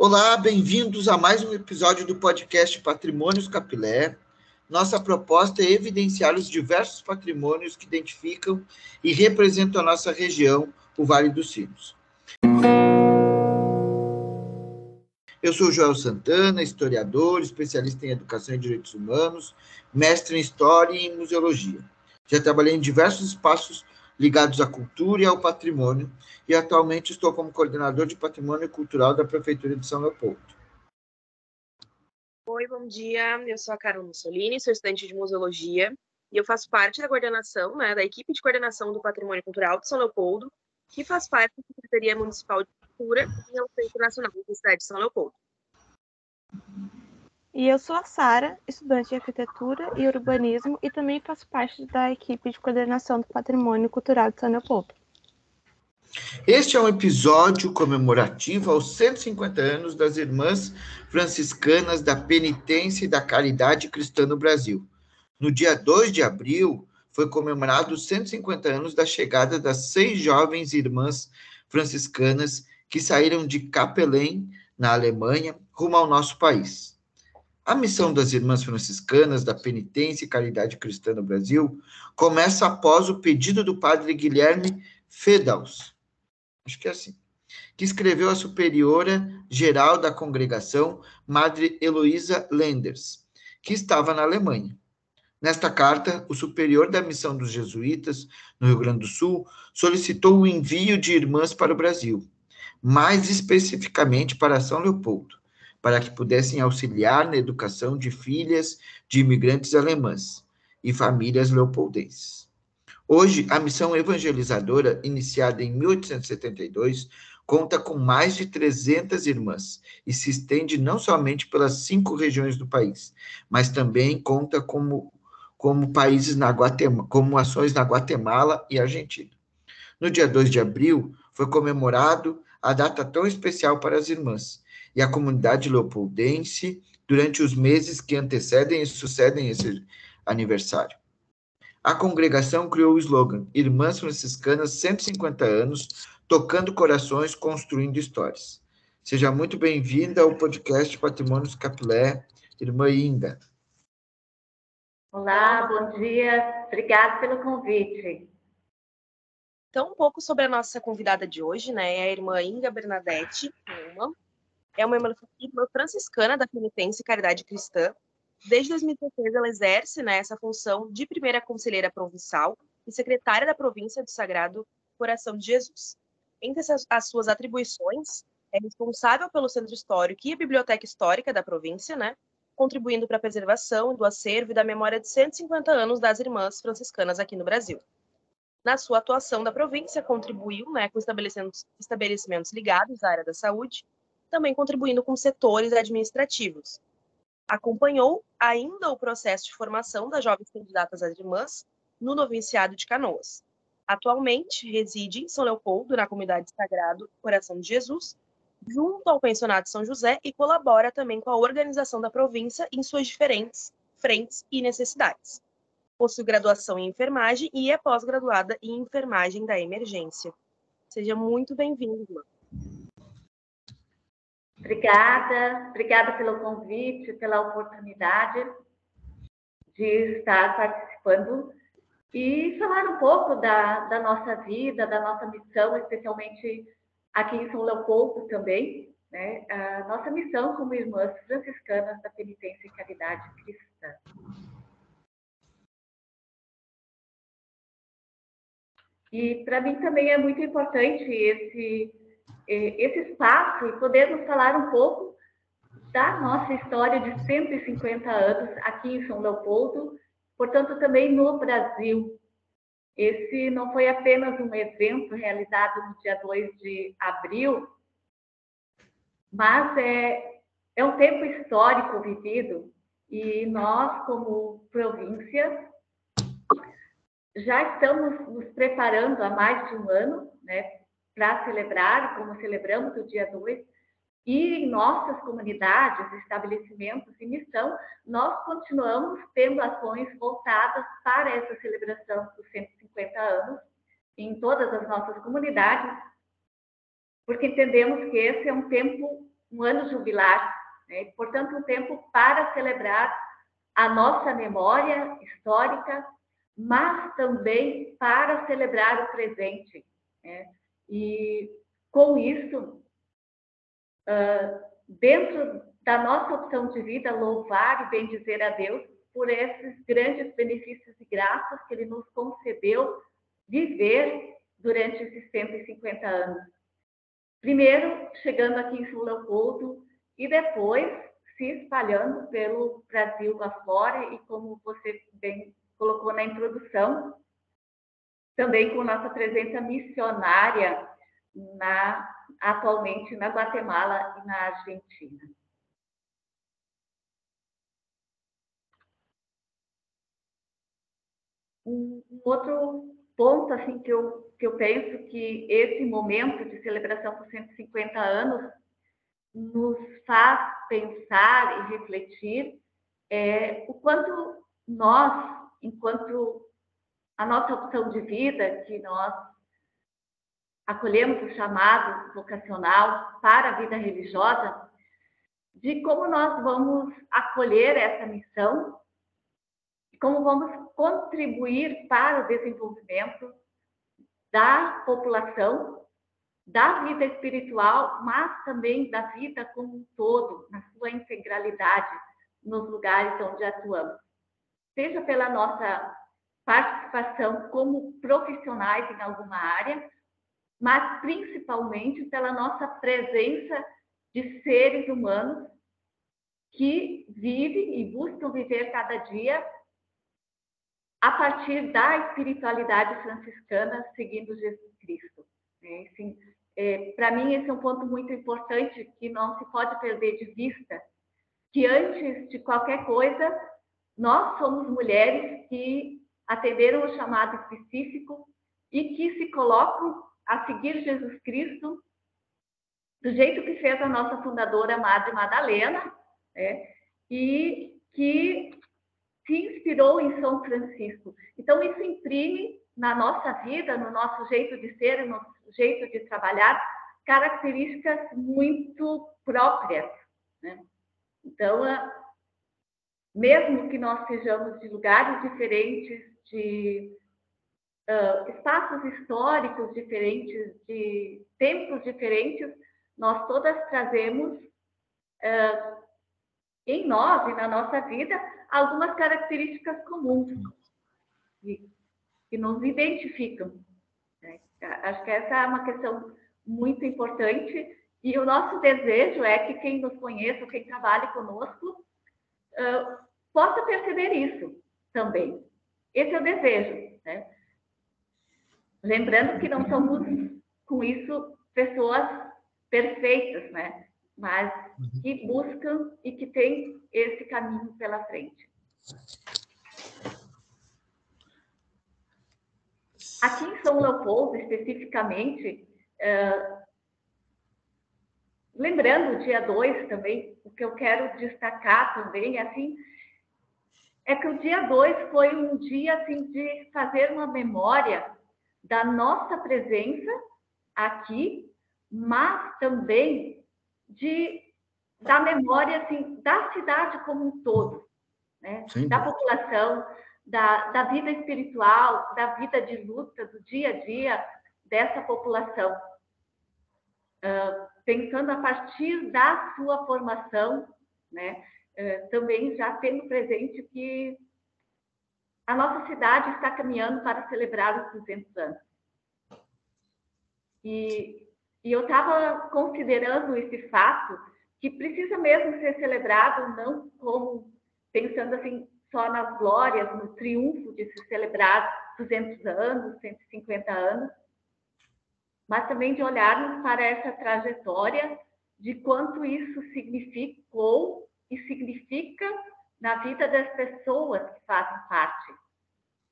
Olá, bem-vindos a mais um episódio do podcast Patrimônios Capilé. Nossa proposta é evidenciar os diversos patrimônios que identificam e representam a nossa região, o Vale dos Sinos. Eu sou Joel Santana, historiador, especialista em educação e direitos humanos, mestre em história e em museologia. Já trabalhei em diversos espaços ligados à cultura e ao patrimônio, e atualmente estou como coordenador de patrimônio cultural da Prefeitura de São Leopoldo. Oi, bom dia. Eu sou a Carol Mussolini, sou estudante de museologia e eu faço parte da coordenação, né, da equipe de coordenação do Patrimônio Cultural de São Leopoldo, que faz parte da Secretaria Municipal de Cultura e Relações Internacionais da cidade de São Leopoldo. E eu sou a Sara, estudante de arquitetura e urbanismo e também faço parte da equipe de coordenação do Patrimônio Cultural de São Leopoldo. Este é um episódio comemorativo aos 150 anos das Irmãs Franciscanas da Penitência e da Caridade Cristã no Brasil. No dia 2 de abril, foi comemorado os 150 anos da chegada das seis jovens irmãs franciscanas que saíram de Capelém, na Alemanha, rumo ao nosso país. A missão das Irmãs Franciscanas da Penitência e Caridade Cristã no Brasil começa após o pedido do padre Guilherme Fedaus, acho que é assim, que escreveu a superiora geral da congregação, Madre Heloísa Lenders, que estava na Alemanha. Nesta carta, o superior da missão dos jesuítas, no Rio Grande do Sul, solicitou o envio de irmãs para o Brasil, mais especificamente para São Leopoldo, para que pudessem auxiliar na educação de filhas de imigrantes alemãs e famílias leopoldenses. Hoje, a missão evangelizadora, iniciada em 1872, conta com mais de 300 irmãs e se estende não somente pelas cinco regiões do país, mas também conta como como países na Guatemala, como ações na Guatemala e Argentina. No dia 2 de abril, foi comemorado a data tão especial para as irmãs e a comunidade leopoldense durante os meses que antecedem e sucedem esse aniversário. A congregação criou o slogan Irmãs Franciscanas 150 anos, tocando corações, construindo histórias. Seja muito bem-vinda ao podcast Patrimônios Capilé, irmã Inda. Olá, bom dia. Obrigada pelo convite. Então, um pouco sobre a nossa convidada de hoje, né? É a irmã Inga Bernadette É uma irmã franciscana da Penitência e Caridade Cristã. Desde 2016, ela exerce né, essa função de primeira conselheira provincial e secretária da província do Sagrado Coração de Jesus. Entre as suas atribuições, é responsável pelo Centro Histórico e a Biblioteca Histórica da província, né? contribuindo para a preservação do acervo e da memória de 150 anos das irmãs franciscanas aqui no Brasil. Na sua atuação da província, contribuiu né, com estabelecimentos, estabelecimentos ligados à área da saúde, também contribuindo com setores administrativos. Acompanhou ainda o processo de formação das jovens candidatas às irmãs no noviciado de Canoas. Atualmente reside em São Leopoldo, na comunidade Sagrado Coração de Jesus, junto ao Pensionato São José e colabora também com a organização da província em suas diferentes frentes e necessidades. Possui graduação em enfermagem e é pós-graduada em enfermagem da emergência. Seja muito bem-vindo, irmã. Obrigada, obrigada pelo convite, pela oportunidade de estar participando e falar um pouco da, da nossa vida, da nossa missão, especialmente aqui em São Leopoldo também, né, a nossa missão como irmãs franciscanas da penitência e caridade cristã. E para mim também é muito importante esse, esse espaço e podermos falar um pouco da nossa história de 150 anos aqui em São Leopoldo, portanto também no Brasil, esse não foi apenas um evento realizado no dia 2 de abril, mas é, é um tempo histórico vivido e nós, como província, já estamos nos preparando há mais de um ano né, para celebrar, como celebramos o dia 2, e em nossas comunidades, estabelecimentos e missão, nós continuamos tendo ações voltadas para essa celebração dos 150 anos em todas as nossas comunidades, porque entendemos que esse é um tempo um ano jubilar, né? portanto, um tempo para celebrar a nossa memória histórica, mas também para celebrar o presente. Né? E com isso, dentro da nossa opção de vida, louvar e bendizer a Deus por esses grandes benefícios e graças que Ele nos concedeu viver durante esses 150 anos. Primeiro, chegando aqui em São Leopoldo e depois se espalhando pelo Brasil afora e como você bem colocou na introdução, também com nossa presença missionária na, atualmente na Guatemala e na Argentina. Um, outro ponto assim que eu, que eu penso que esse momento de celebração por 150 anos nos faz pensar e refletir é, o quanto nós, enquanto a nossa opção de vida, que nós acolhemos o chamado vocacional para a vida religiosa, de como nós vamos acolher essa missão, como vamos contribuir para o desenvolvimento da população, da vida espiritual, mas também da vida como um todo, na sua integralidade, nos lugares onde atuamos. Seja pela nossa participação como profissionais em alguma área, mas principalmente pela nossa presença de seres humanos que vivem e buscam viver cada dia a partir da espiritualidade franciscana, seguindo Jesus Cristo. É, assim, é, Para mim, esse é um ponto muito importante que não se pode perder de vista, que antes de qualquer coisa, nós somos mulheres que atenderam o chamado específico e que se colocam a seguir Jesus Cristo do jeito que fez a nossa fundadora Madre Madalena, né? e que se inspirou em São Francisco. Então, isso imprime na nossa vida, no nosso jeito de ser, no nosso jeito de trabalhar, características muito próprias. Né? Então, mesmo que nós sejamos de lugares diferentes, de uh, espaços históricos diferentes, de tempos diferentes, nós todas trazemos uh, em nós e na nossa vida algumas características comuns que, que nos identificam. Né? Acho que essa é uma questão muito importante e o nosso desejo é que quem nos conheça, quem trabalhe conosco, uh, possa perceber isso também. Esse é o desejo. Né? Lembrando que não somos, com isso, pessoas perfeitas, né? mas uhum. que buscam e que têm esse caminho pela frente. Aqui em São Leopoldo, especificamente, uh, lembrando o dia 2 também, o que eu quero destacar também, assim, é que o dia 2 foi um dia assim, de fazer uma memória da nossa presença aqui, mas também de, da memória assim, da cidade como um todo, né? da população, da, da vida espiritual, da vida de luta, do dia a dia dessa população. Uh, pensando a partir da sua formação, né? Uh, também já tendo presente que a nossa cidade está caminhando para celebrar os 200 anos. E e eu estava considerando esse fato que precisa mesmo ser celebrado não como pensando assim só nas glórias, no triunfo de se celebrar 200 anos, 150 anos, mas também de olharmos para essa trajetória de quanto isso significou e significa na vida das pessoas que fazem parte.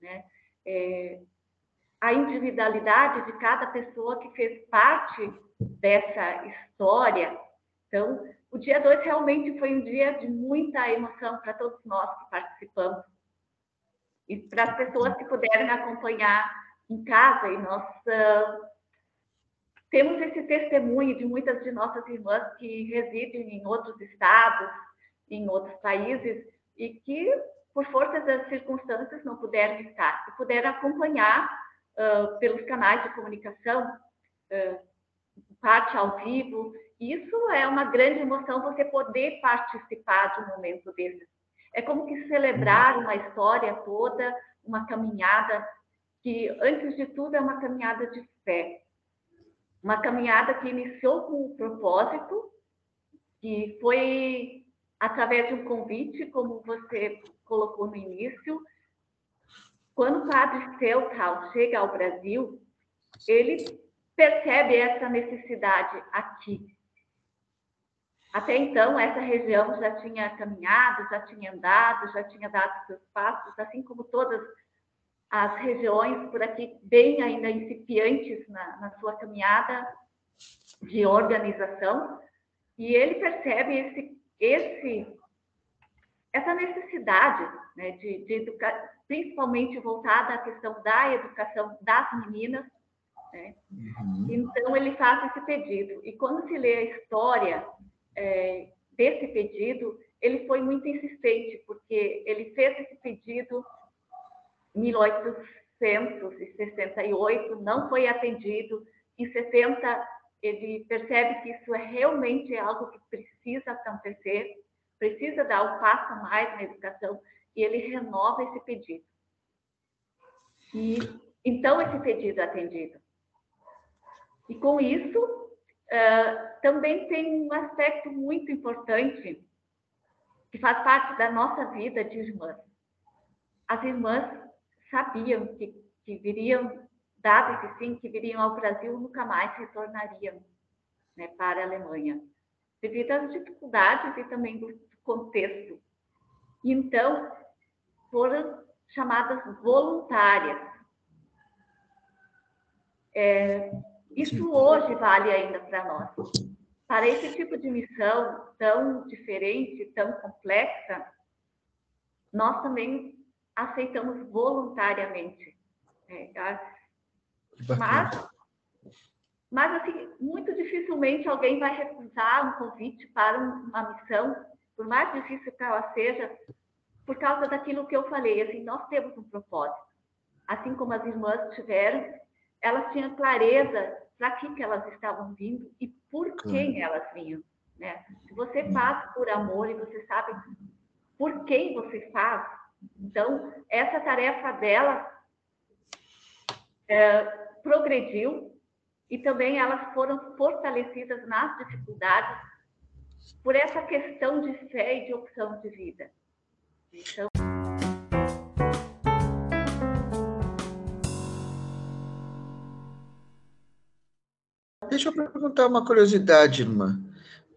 Né? É, a individualidade de cada pessoa que fez parte dessa história. Então, o dia 2 realmente foi um dia de muita emoção para todos nós que participamos. E para as pessoas que puderam acompanhar em casa, e nós uh, temos esse testemunho de muitas de nossas irmãs que residem em outros estados, em outros países, e que, por força das circunstâncias, não puderam estar, e puderam acompanhar uh, pelos canais de comunicação, uh, parte ao vivo. Isso é uma grande emoção, você poder participar de um momento desses. É como que celebrar uma história toda, uma caminhada, que, antes de tudo, é uma caminhada de fé. Uma caminhada que iniciou com o um propósito, que foi através de um convite, como você colocou no início. Quando o padre Celtal chega ao Brasil, ele percebe essa necessidade aqui. Até então, essa região já tinha caminhado, já tinha andado, já tinha dado seus passos, assim como todas as regiões por aqui, bem ainda incipientes na, na sua caminhada de organização, e ele percebe esse esse, essa necessidade né, de, de educar, principalmente voltada à questão da educação das meninas. Né? Uhum. Então, ele faz esse pedido. E quando se lê a história é, desse pedido, ele foi muito insistente, porque ele fez esse pedido em 1868, não foi atendido. Em 70, ele percebe que isso é realmente algo que precisa acontecer, precisa dar um passo a mais na educação, e ele renova esse pedido. E então esse pedido é atendido. E com isso, uh, também tem um aspecto muito importante que faz parte da nossa vida de irmãs. As irmãs sabiam que, que viriam dado esse sim, que viriam ao Brasil nunca mais retornariam né, para a Alemanha, devido às dificuldades e também do contexto. Então, foram chamadas voluntárias. É, isso hoje vale ainda para nós. Para esse tipo de missão tão diferente, tão complexa, nós também aceitamos voluntariamente. É, mas, mas, assim, muito dificilmente alguém vai recusar um convite para uma missão, por mais difícil que ela seja, por causa daquilo que eu falei. Assim, nós temos um propósito. Assim como as irmãs tiveram, elas tinham clareza para que, que elas estavam vindo e por quem elas vinham. Né? Se você faz por amor e você sabe por quem você faz, então essa tarefa dela é, progrediu e também elas foram fortalecidas nas dificuldades por essa questão de fé e de opção de vida. Então, Deixa eu perguntar uma curiosidade, irmã.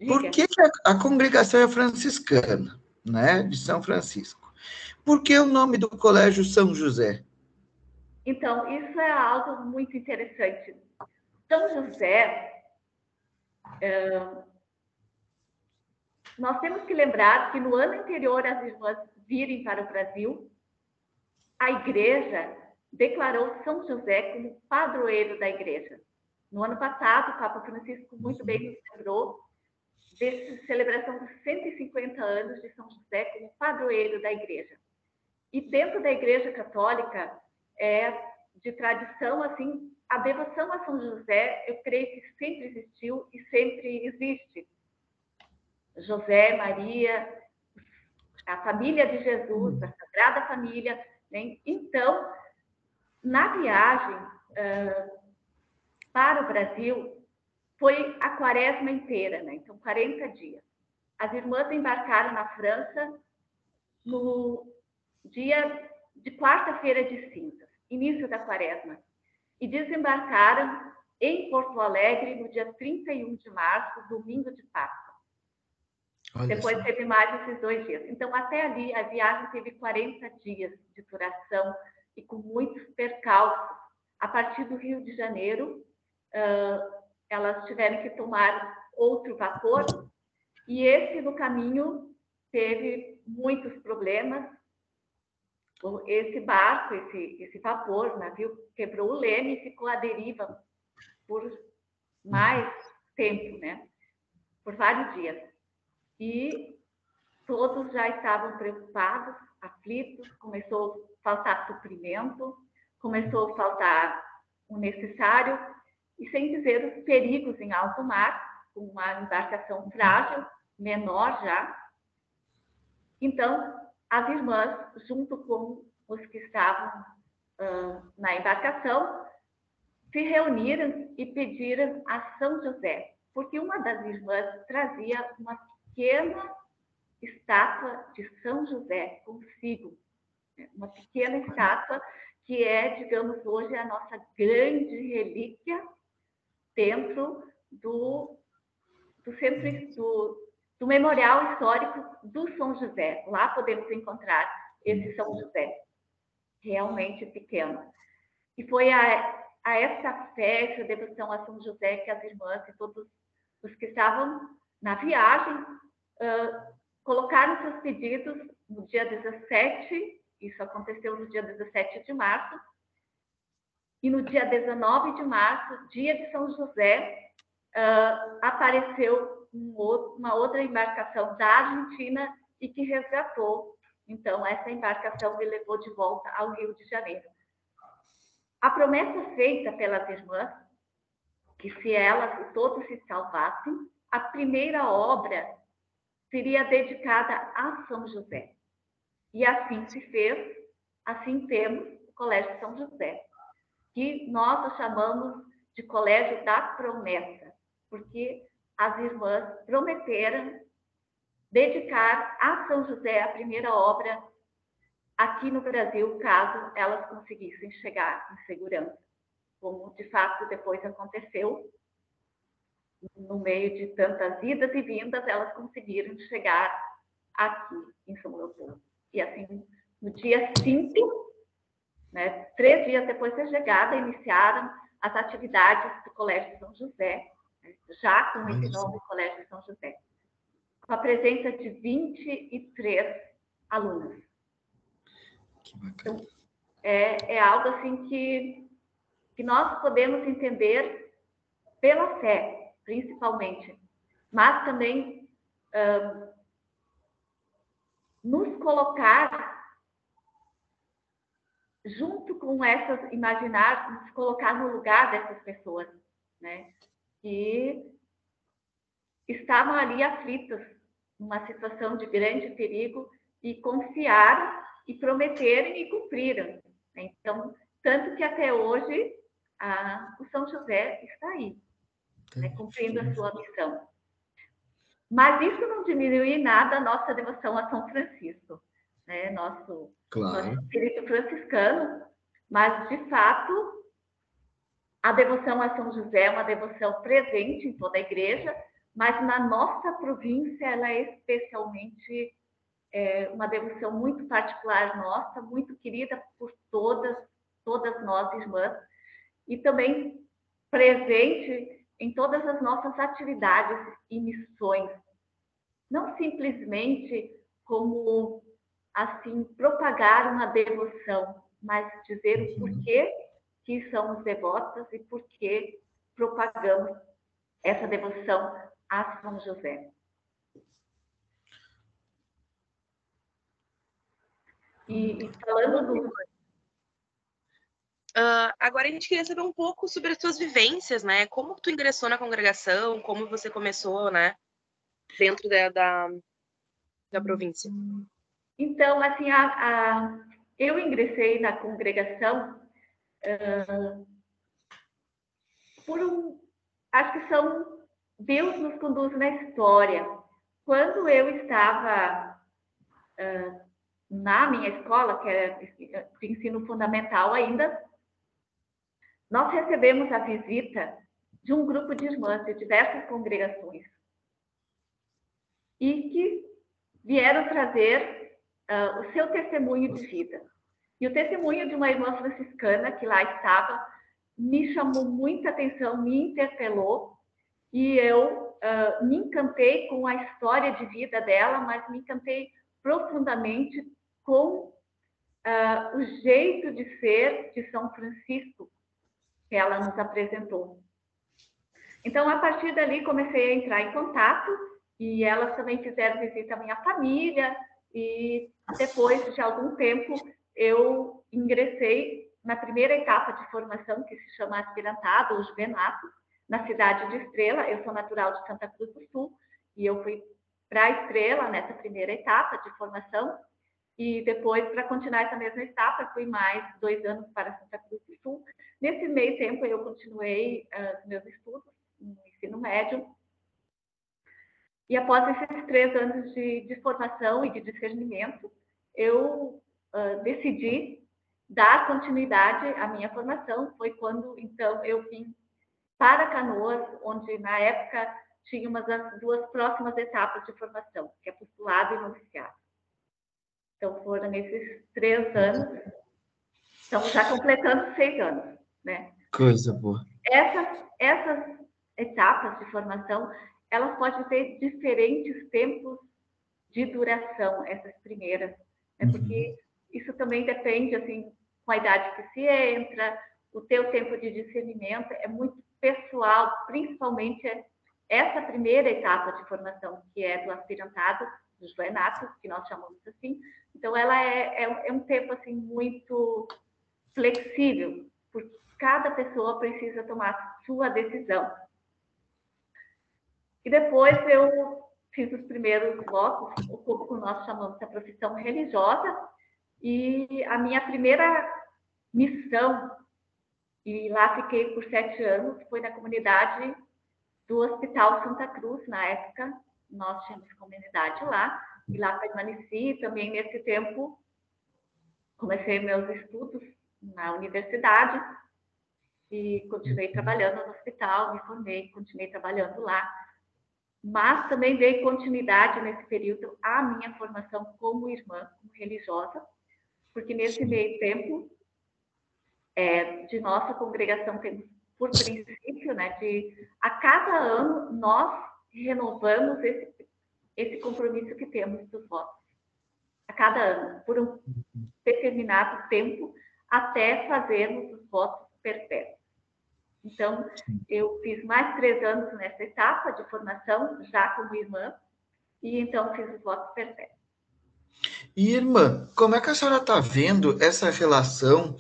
Por que, a, congregação é franciscana, né, de São Francisco? Por que o nome do colégio São José? Então, isso é algo muito interessante. São José, é, nós temos que lembrar que no ano anterior às irmãs virem para o Brasil, a igreja declarou São José como padroeiro da igreja. No ano passado, o Papa Francisco muito bem nos lembrou dessa celebração dos 150 anos de São José como padroeiro da igreja. E dentro da igreja católica, é de tradição, assim, a devoção a São José, eu creio que sempre existiu e sempre existe. José, Maria, a família de Jesus, a Sagrada Família. Né? Então, na viagem uh, para o Brasil, foi a quaresma inteira, né? então, 40 dias. As irmãs embarcaram na França no dia de quarta-feira de cinzas início da quaresma, e desembarcaram em Porto Alegre no dia 31 de março, domingo de Páscoa. Olha Depois assim. teve mais esses dois dias. Então, até ali, a viagem teve 40 dias de duração e com muitos percalços. A partir do Rio de Janeiro, uh, elas tiveram que tomar outro vapor, e esse no caminho teve muitos problemas, esse barco, esse, esse vapor, navio, quebrou o leme e ficou à deriva por mais tempo, né? Por vários dias. E todos já estavam preocupados, aflitos, começou a faltar suprimento, começou a faltar o necessário, e sem dizer os perigos em alto mar, uma embarcação frágil, menor já. Então, as irmãs, junto com os que estavam uh, na embarcação, se reuniram e pediram a São José, porque uma das irmãs trazia uma pequena estátua de São José consigo, né? uma pequena estátua que é, digamos, hoje a nossa grande relíquia dentro do, do centro do, do memorial histórico do São José. Lá podemos encontrar esse São José, realmente pequeno. E foi a, a essa festa, a devoção a São José, que as irmãs e todos os que estavam na viagem uh, colocaram seus pedidos no dia 17, isso aconteceu no dia 17 de março, e no dia 19 de março, dia de São José, uh, apareceu um outro, uma outra embarcação da Argentina e que resgatou, então, essa embarcação e levou de volta ao Rio de Janeiro. A promessa feita pelas irmãs, que se elas todos se salvassem, a primeira obra seria dedicada a São José. E assim se fez, assim temos o Colégio São José, que nós o chamamos de Colégio da Promessa, porque as irmãs prometeram dedicar a São José a primeira obra aqui no Brasil, caso elas conseguissem chegar em segurança, como de fato depois aconteceu. No meio de tantas idas e vindas, elas conseguiram chegar aqui em São Leopoldo. E assim, no dia 5, né, três dias depois da chegada, iniciaram as atividades do Colégio São José, já com esse nome Colégio São José, com a presença de 23 alunos. Então, é, é algo assim que, que nós podemos entender pela fé, principalmente, mas também nos colocar junto com essas, imaginar, nos colocar no lugar dessas pessoas, né? Que estavam ali aflitas, numa situação de grande perigo e confiaram e prometeram e cumpriram. Então, tanto que até hoje a, o São José está aí, né, cumprindo a sua missão. Mas isso não diminui em nada a nossa devoção a São Francisco, né, nosso, claro. nosso espírito franciscano, mas, de fato, a devoção a São José é uma devoção presente em toda a igreja, mas na nossa província ela é especialmente é uma devoção muito particular nossa, muito querida por todas, todas nós irmãs, e também presente em todas as nossas atividades e missões. Não simplesmente como assim propagar uma devoção, mas dizer o porquê que somos devotas e por que propagamos essa devoção a São José. E, e falando do. Uh, agora a gente queria saber um pouco sobre as suas vivências, né? Como tu ingressou na congregação, como você começou, né? Dentro da, da, da província. Então, assim, a, a, eu ingressei na congregação uh, por um. Acho que são. Deus nos conduz na história. Quando eu estava uh, na minha escola, que é de ensino fundamental ainda, nós recebemos a visita de um grupo de irmãs de diversas congregações e que vieram trazer uh, o seu testemunho de vida. E o testemunho de uma irmã franciscana que lá estava me chamou muita atenção, me interpelou e eu uh, me encantei com a história de vida dela, mas me encantei profundamente com uh, o jeito de ser de São Francisco que ela nos apresentou. Então, a partir dali, comecei a entrar em contato e elas também fizeram visita à minha família e depois de algum tempo eu ingressei na primeira etapa de formação que se chama aspirantado ou juvenato na cidade de Estrela. Eu sou natural de Santa Cruz do Sul e eu fui para Estrela nessa primeira etapa de formação e depois para continuar essa mesma etapa fui mais dois anos para Santa Cruz do Sul. Nesse meio tempo eu continuei uh, meus estudos no ensino médio e após esses três anos de, de formação e de discernimento, eu uh, decidi dar continuidade à minha formação. Foi quando, então, eu vim para Canoas, onde, na época, tinha uma das duas próximas etapas de formação, que é postulado e noviciado. Então, foram esses três anos. Estamos já completando seis anos, né? Coisa boa. Essas, essas etapas de formação, elas podem ter diferentes tempos de duração, essas primeiras, né? Uhum. Isso também depende, assim, com a idade que se entra, o teu tempo de discernimento é muito pessoal, principalmente essa primeira etapa de formação, que é do aspirantado, do joenato, que nós chamamos assim. Então, ela é, é, é um tempo, assim, muito flexível, porque cada pessoa precisa tomar sua decisão. E depois eu fiz os primeiros votos, o que nós chamamos de profissão religiosa, e a minha primeira missão, e lá fiquei por sete anos, foi na comunidade do Hospital Santa Cruz, na época, nós tínhamos comunidade lá, e lá permaneci também nesse tempo, comecei meus estudos na universidade, e continuei trabalhando no hospital, me formei, continuei trabalhando lá. Mas também dei continuidade nesse período à minha formação como irmã, como religiosa, porque nesse meio tempo é, de nossa congregação temos por princípio, né, de a cada ano nós renovamos esse, esse compromisso que temos dos votos. A cada ano, por um determinado tempo, até fazermos os votos perpétuos. Então, eu fiz mais três anos nessa etapa de formação, já como irmã, e então fiz os votos perpétuos. E, irmã, como é que a senhora está vendo essa relação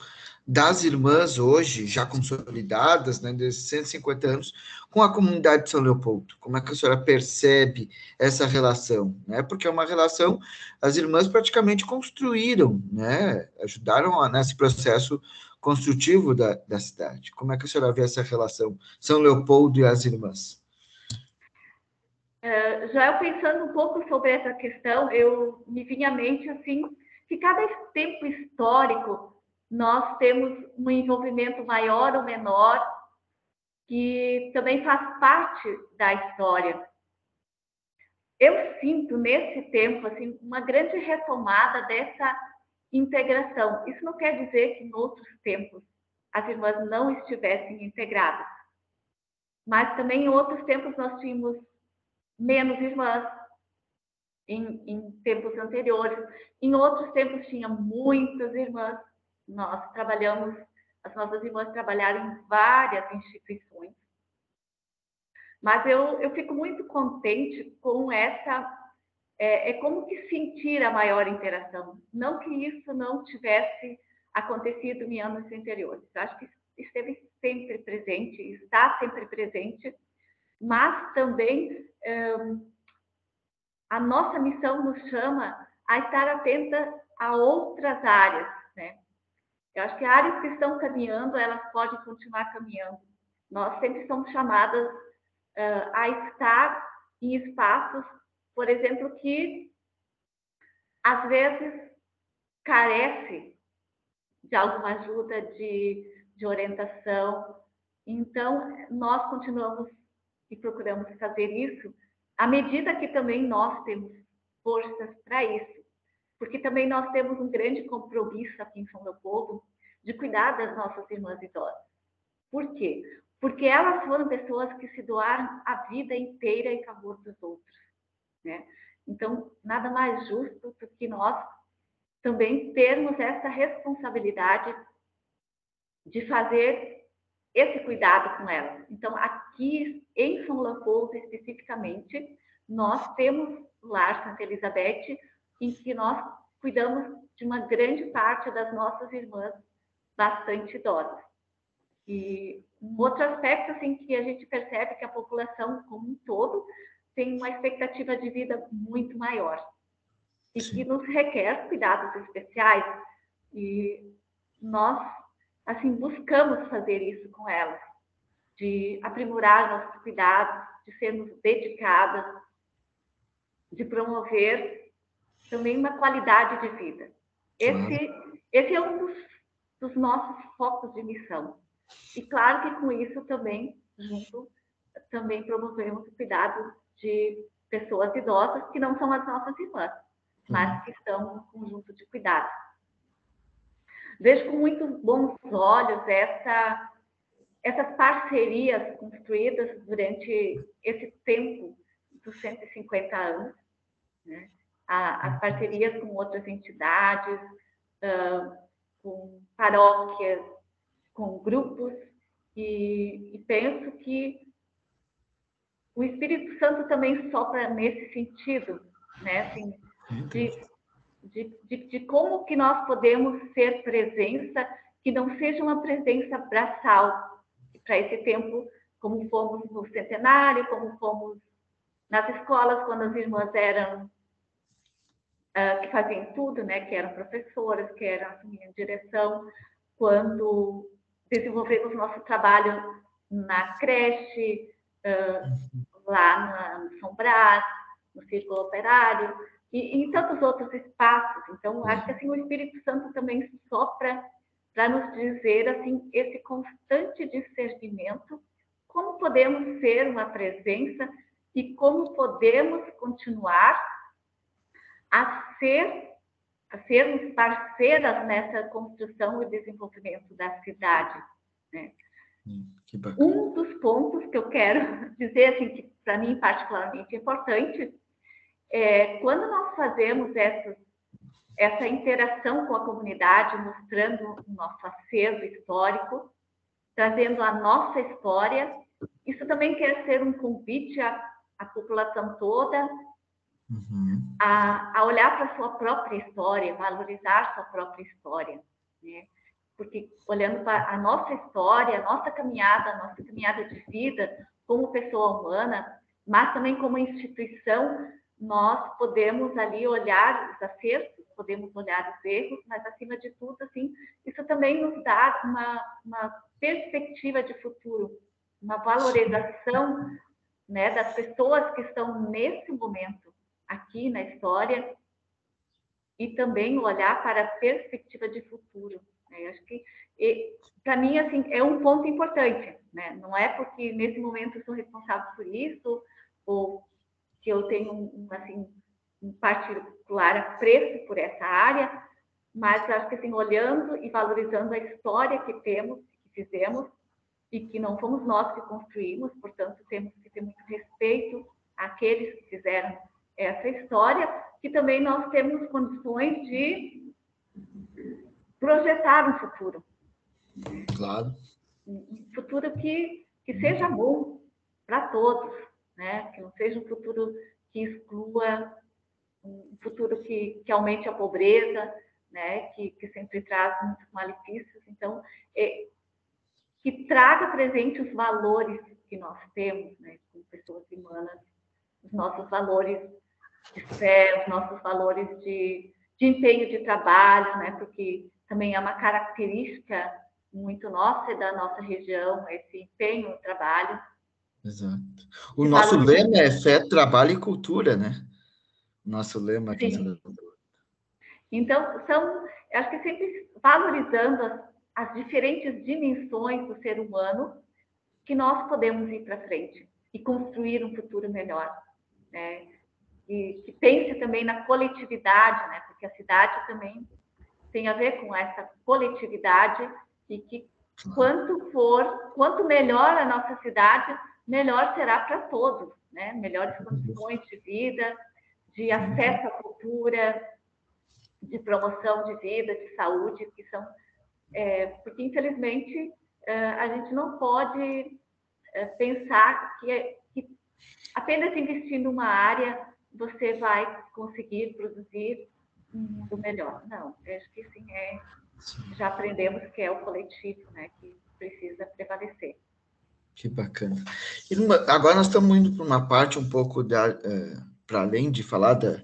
das irmãs hoje, já consolidadas, né, desses 150 anos, com a comunidade de São Leopoldo? Como é que a senhora percebe essa relação? Né? Porque é uma relação, as irmãs praticamente construíram, né, ajudaram nesse processo construtivo da, da cidade. Como é que a senhora vê essa relação São Leopoldo e as irmãs? É, já eu pensando um pouco sobre essa questão, eu me vinha à mente assim que cada tempo histórico nós temos um envolvimento maior ou menor que também faz parte da história. Eu sinto nesse tempo assim uma grande retomada dessa integração. Isso não quer dizer que em outros tempos as irmãs não estivessem integradas, mas também em outros tempos nós tínhamos menos irmãs em, em tempos anteriores. Em outros tempos tinha muitas irmãs. Nós trabalhamos, as nossas irmãs trabalharam em várias instituições. Mas eu, eu fico muito contente com essa é, é como que sentir a maior interação. Não que isso não tivesse acontecido em anos anteriores. Acho que esteve sempre presente, está sempre presente, mas também a nossa missão nos chama a estar atenta a outras áreas, né? Eu acho que áreas que estão caminhando, elas podem continuar caminhando. Nós sempre somos chamadas uh, a estar em espaços por exemplo, que às vezes carece de alguma ajuda, de, de orientação. Então, nós continuamos e procuramos fazer isso à medida que também nós temos forças para isso. Porque também nós temos um grande compromisso aqui em São Leopoldo de cuidar das nossas irmãs idosas. Por quê? Porque elas foram pessoas que se doaram a vida inteira em favor dos outros. Né? Então, nada mais justo do que nós também termos essa responsabilidade de fazer esse cuidado com elas. Então, aqui em São Leopoldo, especificamente, nós temos Lar Santa Elizabeth, em que nós cuidamos de uma grande parte das nossas irmãs bastante idosas. E um outro aspecto assim que a gente percebe que a população como um todo tem uma expectativa de vida muito maior e que nos requer cuidados especiais e nós assim buscamos fazer isso com elas, de aprimorar nossos cuidados, de sermos dedicadas, de promover também uma qualidade de vida. Esse, esse é um dos, dos nossos focos de missão. E claro que com isso também, junto, também promovemos o cuidado de pessoas idosas que não são as nossas irmãs, mas uhum. que estão no conjunto de cuidados. Vejo com muitos bons olhos essa, essas parcerias construídas durante esse tempo dos 150 anos, né? as parcerias com outras entidades, com paróquias, com grupos, e, e penso que o Espírito Santo também sopra nesse sentido, né? Assim, de, de, de, de, como que nós podemos ser presença que não seja uma presença braçal para esse tempo, como fomos no centenário, como fomos nas escolas quando as irmãs eram uh, que faziam tudo, né? Que eram professoras, que eram assumiam direção, quando desenvolvemos nosso trabalho na creche, uh, lá na, no São Brás, no Círculo Operário, e, em tantos outros espaços. Então, acho que assim, o Espírito Santo também sopra para nos dizer assim esse constante discernimento, como podemos ser uma presença e como podemos continuar a ser a sermos parceiras nessa construção e desenvolvimento da cidade. Né? Hum, um dos pontos que eu quero dizer, assim, que para mim particularmente é importante, é quando nós fazemos essa, essa interação com a comunidade, mostrando o nosso acervo histórico, trazendo a nossa história, isso também quer ser um convite à, à população toda uhum. a, a, olhar para a sua própria história, valorizar sua própria história, né? Porque olhando para a nossa história, a nossa caminhada, a nossa caminhada de vida como pessoa humana, mas também como instituição, nós podemos ali olhar os acertos, podemos olhar os erros, mas acima de tudo, assim, isso também nos dá uma, uma perspectiva de futuro, uma valorização né, das pessoas que estão nesse momento aqui na história e também olhar para a perspectiva de futuro. Né? Acho que, para mim, assim, é um ponto importante. Né? Não é porque nesse momento eu sou responsável por isso ou que eu tenho um, assim, um particular apreço por essa área, mas acho que assim, olhando e valorizando a história que temos, que fizemos, e que não fomos nós que construímos, portanto, temos que ter muito respeito àqueles que fizeram essa história, que também nós temos condições de projetar um futuro. Claro. Um futuro que, que seja bom para todos, né? que não seja um futuro que exclua, um futuro que, que aumente a pobreza, né? que, que sempre traz muitos malefícios. Então, é, que traga presente os valores que nós temos, né? como pessoas humanas, os nossos valores de fé, os nossos valores de, de empenho de trabalho, né? Porque também é uma característica muito nossa e da nossa região, esse empenho trabalho. Exato. O e nosso lema é fé, trabalho e cultura, né? Nosso lema aqui Sim. Então, são, acho que sempre valorizando as, as diferentes dimensões do ser humano que nós podemos ir para frente e construir um futuro melhor. Né? que, que pense também na coletividade, né? Porque a cidade também tem a ver com essa coletividade e que quanto for, quanto melhor a nossa cidade, melhor será para todos, né? Melhores condições de vida, de acesso à cultura, de promoção de vida, de saúde, que são é, porque infelizmente a gente não pode pensar que, é, que apenas investindo uma área você vai conseguir produzir um mundo melhor. Não, acho que sim, é, já aprendemos que é o coletivo né, que precisa prevalecer. Que bacana. E agora nós estamos indo para uma parte um pouco uh, para além de falar da,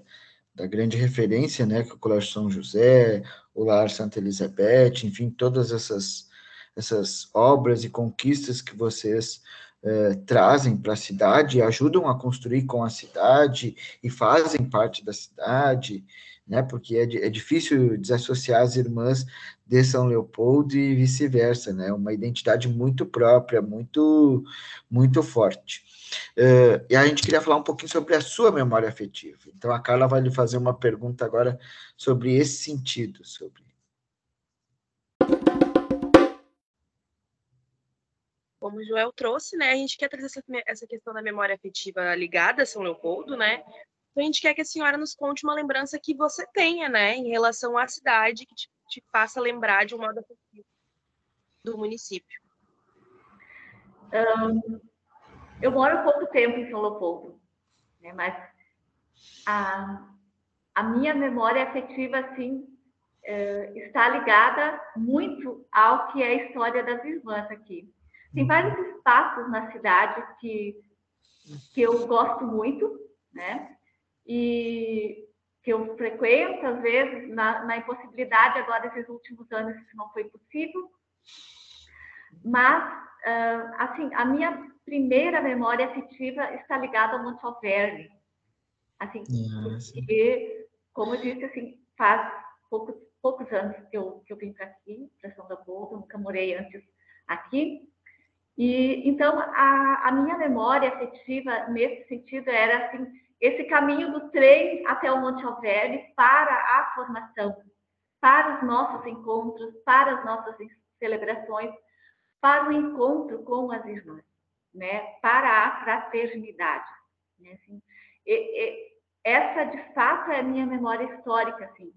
da grande referência, né, que é o Colégio São José, o Lar Santa Elizabeth, enfim, todas essas, essas obras e conquistas que vocês uh, trazem para a cidade, ajudam a construir com a cidade e fazem parte da cidade, né? Porque é, é difícil desassociar as irmãs de São Leopoldo e vice-versa, né? Uma identidade muito própria, muito, muito forte. Uh, e a gente queria falar um pouquinho sobre a sua memória afetiva. Então, a Carla vai lhe fazer uma pergunta agora sobre esse sentido, sobre como o Joel trouxe, né? A gente quer trazer essa, questão da memória afetiva ligada a São Leopoldo, né? Então a gente quer que a senhora nos conte uma lembrança que você tenha, né, em relação à cidade, que te, te faça lembrar de um modo afetivo do município. Um, eu moro há pouco tempo em São Leopoldo, né, mas a, a minha memória afetiva, assim, é, está ligada muito ao que é a história das irmãs aqui. Tem uhum. vários espaços na cidade que, que eu gosto muito, né? E que eu frequento, às vezes, na, na impossibilidade agora, esses últimos anos, isso não foi possível. Mas, uh, assim, a minha primeira memória afetiva está ligada ao Monte Alverne. Assim, porque, como eu disse, assim, faz poucos, poucos anos que eu, que eu vim para aqui, para São Leopoldo, nunca morei antes aqui. E, então, a, a minha memória afetiva, nesse sentido, era, assim, esse caminho do trem até o Monte Alverne para a formação, para os nossos encontros, para as nossas celebrações, para o encontro com as irmãs, né? para a fraternidade. Né? Assim, e, e, essa, de fato, é a minha memória histórica. Assim.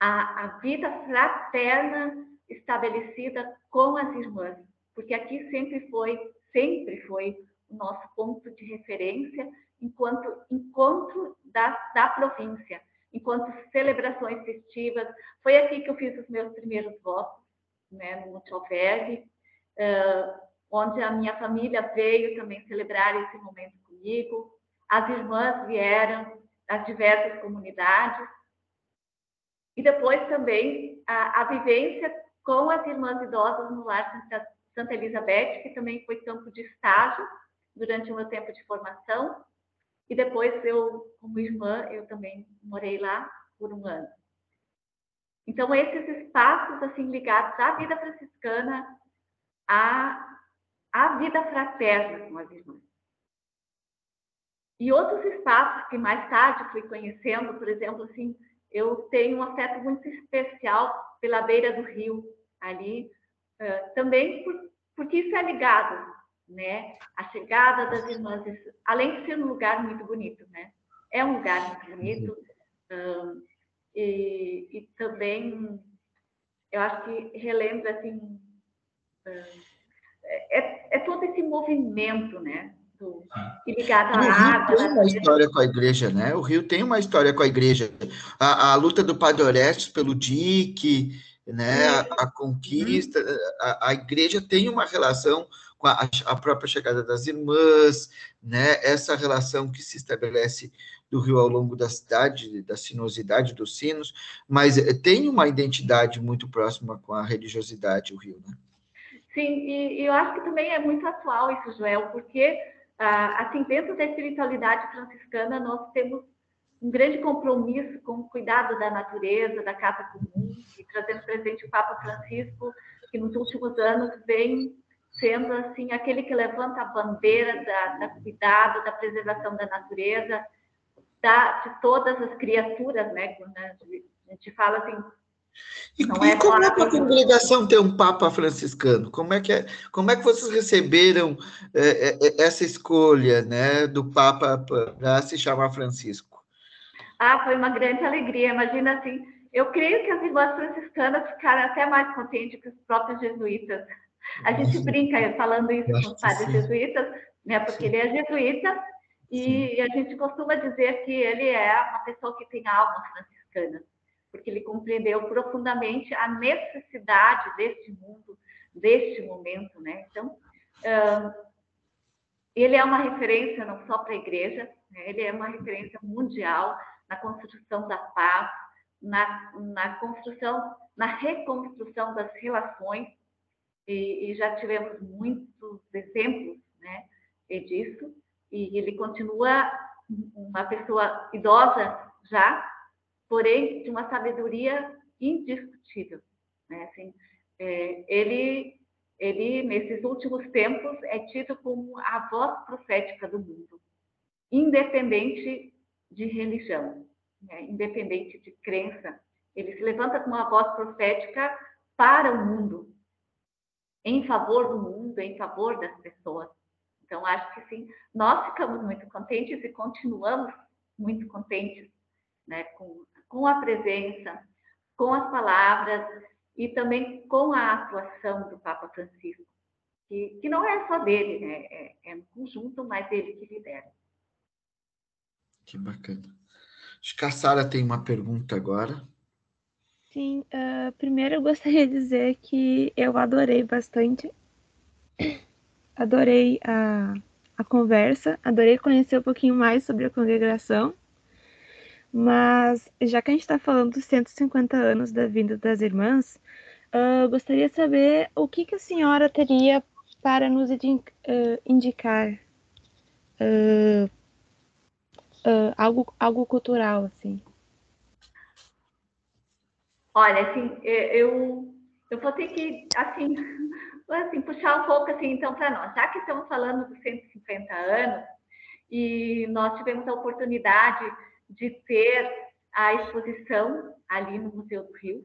A, a vida fraterna estabelecida com as irmãs, porque aqui sempre foi, sempre foi o nosso ponto de referência enquanto encontro da, da província, enquanto celebrações festivas. Foi aqui que eu fiz os meus primeiros votos, né, no Monte uh, onde a minha família veio também celebrar esse momento comigo. As irmãs vieram das diversas comunidades. E depois também a, a vivência com as irmãs idosas no Lar Santa, Santa Elizabeth, que também foi campo de estágio durante o meu tempo de formação. E depois eu, como irmã, eu também morei lá por um ano. Então, esses espaços, assim, ligados à vida franciscana, à, à vida fraterna com as irmãs. E outros espaços que mais tarde fui conhecendo, por exemplo, assim, eu tenho um afeto muito especial pela beira do rio, ali, também por, porque isso é ligado né? A chegada das irmãs, além de ser um lugar muito bonito, né? É um lugar muito bonito um, e, e, também eu acho que relembra assim um, é, é todo esse movimento, né? Do, ligado à água. Tem uma história com a igreja, né? O Rio tem uma história com a igreja. A, a luta do Padre Orestes pelo dique, né? A, a conquista, a, a igreja tem uma relação a, a, própria chegada das irmãs, né? Essa relação que se estabelece do rio ao longo da cidade, da sinuosidade dos sinos, mas eh, tem uma identidade muito próxima com a religiosidade, o rio, né? Sim, e, e eu acho que também é muito atual isso, Joel, porque, ah, assim, dentro da espiritualidade franciscana, nós temos um grande compromisso com o cuidado da natureza, da casa comum, e trazendo presente o Papa Francisco, que nos últimos anos vem sendo assim aquele que levanta a bandeira da, da cuidado, da preservação da natureza, da, de todas as criaturas, né? Quando a gente fala assim. E, não e é como é que a congregação tem um Papa franciscano? Como é que, é, como é que vocês receberam é, é, é essa escolha né, do Papa para se chamar Francisco? Ah, foi uma grande alegria. Imagina assim, eu creio que as irmãs franciscanas ficaram até mais contentes que os próprios jesuítas A gente brinca falando isso com os padres jesuítas, né? Porque ele é jesuíta e Sim. a gente costuma dizer que ele é uma pessoa que tem alma franciscana, porque ele compreendeu profundamente a necessidade deste mundo, deste momento, né? Então, ele é uma referência não só para a igreja, né? ele é uma referência mundial na construção da paz, na, na construção, na reconstrução das relações, e, e já tivemos muitos exemplos né, disso, e ele continua uma pessoa idosa já, porém de uma sabedoria indiscutível. Né? Assim, é, ele, ele, nesses últimos tempos, é tido como a voz profética do mundo, independente de religião né, independente de crença. Ele se levanta com uma voz profética para o mundo, em favor do mundo, em favor das pessoas. Então, acho que sim, nós ficamos muito contentes e continuamos muito contentes né, com, com a presença, com as palavras e também com a atuação do Papa Francisco, que, que não é só dele, né, é, é um conjunto, mas ele que lidera. Que bacana. Acho que a Sara tem uma pergunta agora. Sim, uh, primeiro eu gostaria de dizer que eu adorei bastante. Adorei a, a conversa, adorei conhecer um pouquinho mais sobre a congregação. Mas, já que a gente está falando dos 150 anos da vinda das irmãs, uh, gostaria de saber o que, que a senhora teria para nos indicar uh, uh, algo, algo cultural, assim? Olha, assim, eu, eu vou ter que, assim, assim puxar um pouco, assim, então, para nós. Já que estamos falando dos 150 anos, e nós tivemos a oportunidade de ter a exposição ali no Museu do Rio.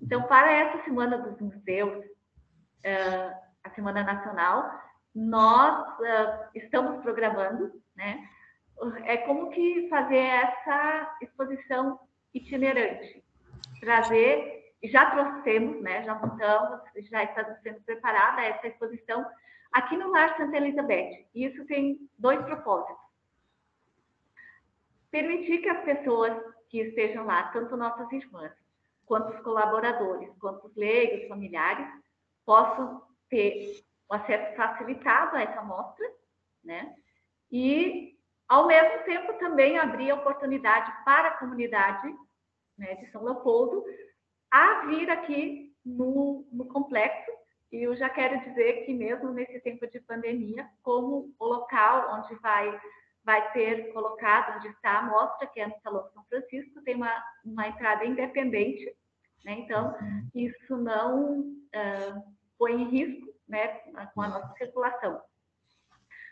Então, para essa Semana dos Museus, uh, a Semana Nacional, nós uh, estamos programando, né, é como que fazer essa exposição itinerante, trazer, já trouxemos, né, já montamos, já está sendo preparada essa exposição aqui no Lar Santa Elizabeth. E isso tem dois propósitos. Permitir que as pessoas que estejam lá, tanto nossas irmãs, quanto os colaboradores, quanto os leigos, familiares, possam ter o acesso facilitado a essa mostra, né? E ao mesmo tempo, também abrir a oportunidade para a comunidade né, de São Leopoldo a vir aqui no, no complexo. E eu já quero dizer que, mesmo nesse tempo de pandemia, como o local onde vai, vai ser colocado, onde está a mostra, que é no Salão São Francisco, tem uma, uma entrada independente, né? então isso não uh, põe em risco né, com a nossa circulação.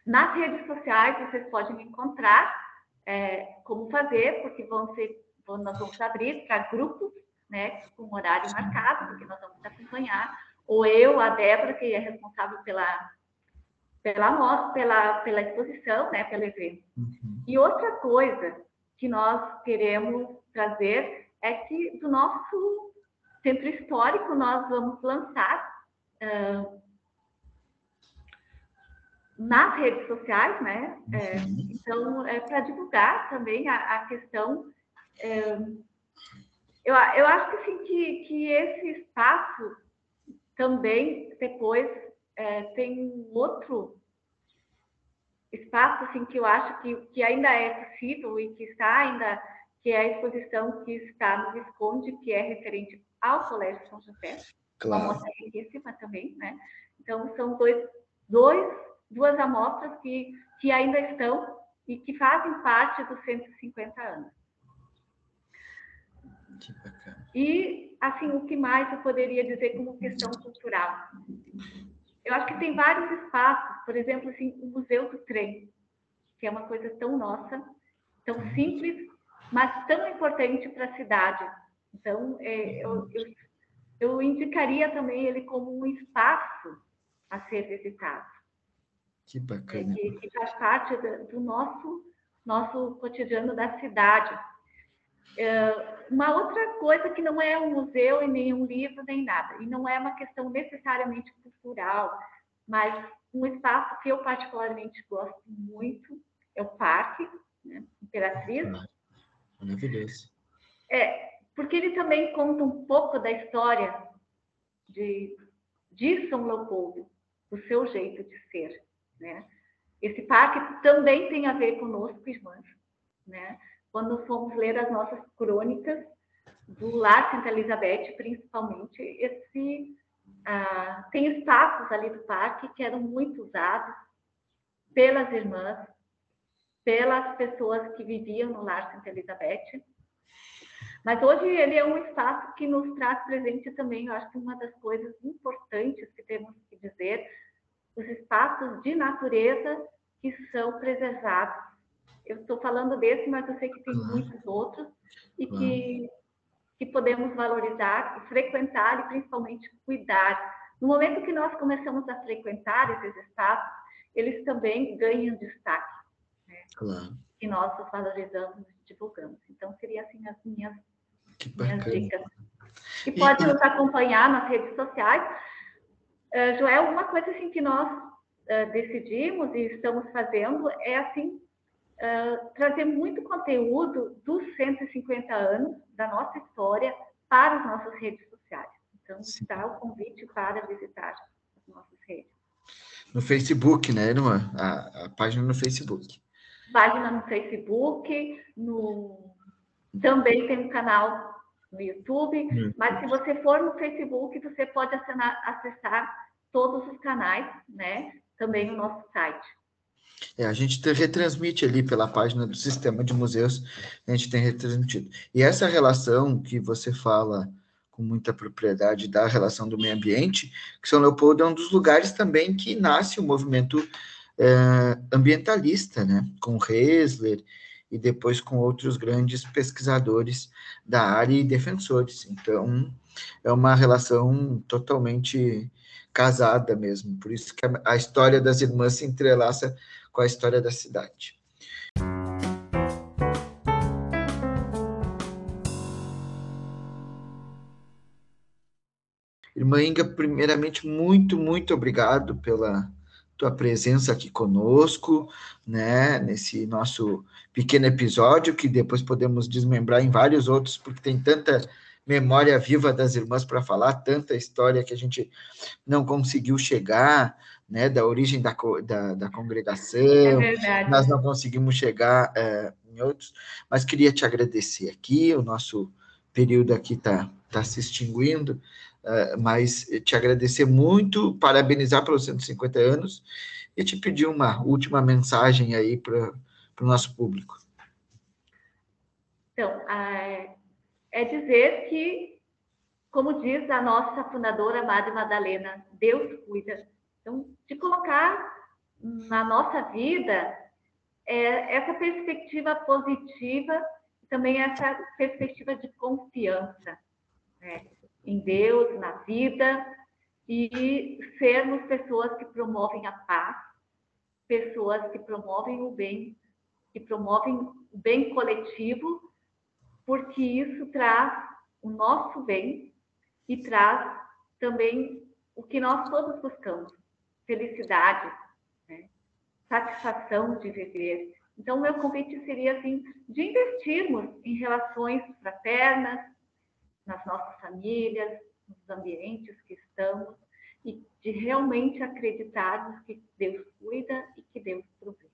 Nas redes sociais, vocês podem me encontrar é, como fazer, porque vão ser, nós vamos abrir para grupos, né, com horário marcado, porque nós vamos acompanhar, ou eu, a Débora, que é responsável pela, pela pela, pela exposição, né, pelo evento. Uhum. E outra coisa que nós queremos trazer é que do nosso centro histórico nós vamos lançar uh, nas redes sociais, né? É, uhum. então, é para divulgar também a, a questão. É, eu, eu acho que, assim, que, que esse espaço também depois é, tem outro espaço assim que eu acho que, que ainda é possível e que está ainda que é a exposição que está no Visconde, que é referente ao Colégio São José, claro. uma mostra riquíssima também, né? Então são dois, dois duas amostras que, que ainda estão e que fazem parte dos 150 anos. E, assim, o que mais eu poderia dizer como questão cultural? Eu acho que tem vários espaços, por exemplo, assim, o Museu do Trem, que é uma coisa tão nossa, tão uhum. simples, mas tão importante para a cidade. Então, é, eu, eu, eu indicaria também ele como um espaço a ser visitado. Que bacana. Que, que faz parte do nosso, nosso cotidiano da cidade. É, uma outra coisa que não é um museu e nem um livro nem nada, e não é uma questão necessariamente cultural, mas um espaço que eu particularmente gosto muito é o parque, né? Imperatriz. Maravilhoso. É, porque ele também conta um pouco da história de, de São Leopoldo, do seu jeito de ser, né? Esse parque também tem a ver conosco, irmãs, né? Quando fomos ler as nossas crônicas do Lar Santa Elizabeth, principalmente, esse ah, tem espaços ali do parque que eram muito usados pelas irmãs, pelas pessoas que viviam no Lar Santa Elizabeth. Mas hoje ele é um espaço que nos traz presente também, eu acho que uma das coisas importantes que temos que dizer, os espaços de natureza que são preservados. Eu estou falando desse, mas eu sei que tem muitos outros e que, que podemos valorizar frequentar e principalmente cuidar. No momento que nós começamos a frequentar esses espaços, eles também ganham destaque. Né? Claro. E nós os valorizamos e divulgamos. Então, seria assim as minhas, minhas dicas. E pode e, nos acompanhar nas redes sociais. Uh, Joel, uma coisa assim que nós uh, decidimos e estamos fazendo é assim uh, trazer muito conteúdo dos 150 anos da nossa história para as nossas redes sociais. Então, está o convite para visitar as nossas redes. No Facebook, né, irmã? A, a página no Facebook. Página no Facebook, no... também tem um canal no YouTube, hum. mas se você for no Facebook, você pode assinar, acessar todos os canais, né? também no nosso site. É, a gente retransmite ali pela página do Sistema de Museus, a gente tem retransmitido. E essa relação que você fala com muita propriedade da relação do meio ambiente, que São Leopoldo é um dos lugares também que nasce o movimento é, ambientalista, né? Com Hesler e depois com outros grandes pesquisadores da área e defensores. Então, é uma relação totalmente casada mesmo. Por isso que a, história das irmãs se entrelaça com a história da cidade. Irmã Inga, primeiramente, muito, muito obrigado pela tua presença aqui conosco, né, nesse nosso pequeno episódio, que depois podemos desmembrar em vários outros, porque tem tanta memória viva das irmãs para falar, tanta história que a gente não conseguiu chegar, né, da origem da, da, da congregação, é nós não conseguimos chegar é, em outros, mas queria te agradecer aqui, o nosso período aqui está tá se extinguindo, é, mas te agradecer muito, parabenizar pelos 150 anos e te pedir uma última mensagem aí para o nosso público. Então, a é dizer que, como diz a nossa fundadora Madre Madalena, Deus cuida. Então, de colocar na nossa vida é, essa perspectiva positiva, também essa perspectiva de confiança né, em Deus, na vida, e sermos pessoas que promovem a paz, pessoas que promovem o bem, que promovem o bem coletivo porque isso traz o nosso bem e traz também o que nós todos buscamos: felicidade, né? satisfação de viver. Então, meu convite seria assim de investirmos em relações fraternas, nas nossas famílias, nos ambientes que estamos e de realmente acreditarmos que Deus cuida e que Deus provê.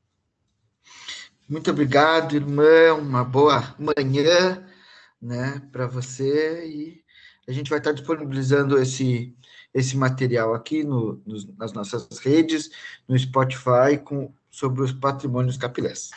Muito obrigado, irmã. Uma boa manhã, né, para você e a gente vai estar disponibilizando esse esse material aqui no, nas nossas redes, no Spotify, com, sobre os patrimônios capilés.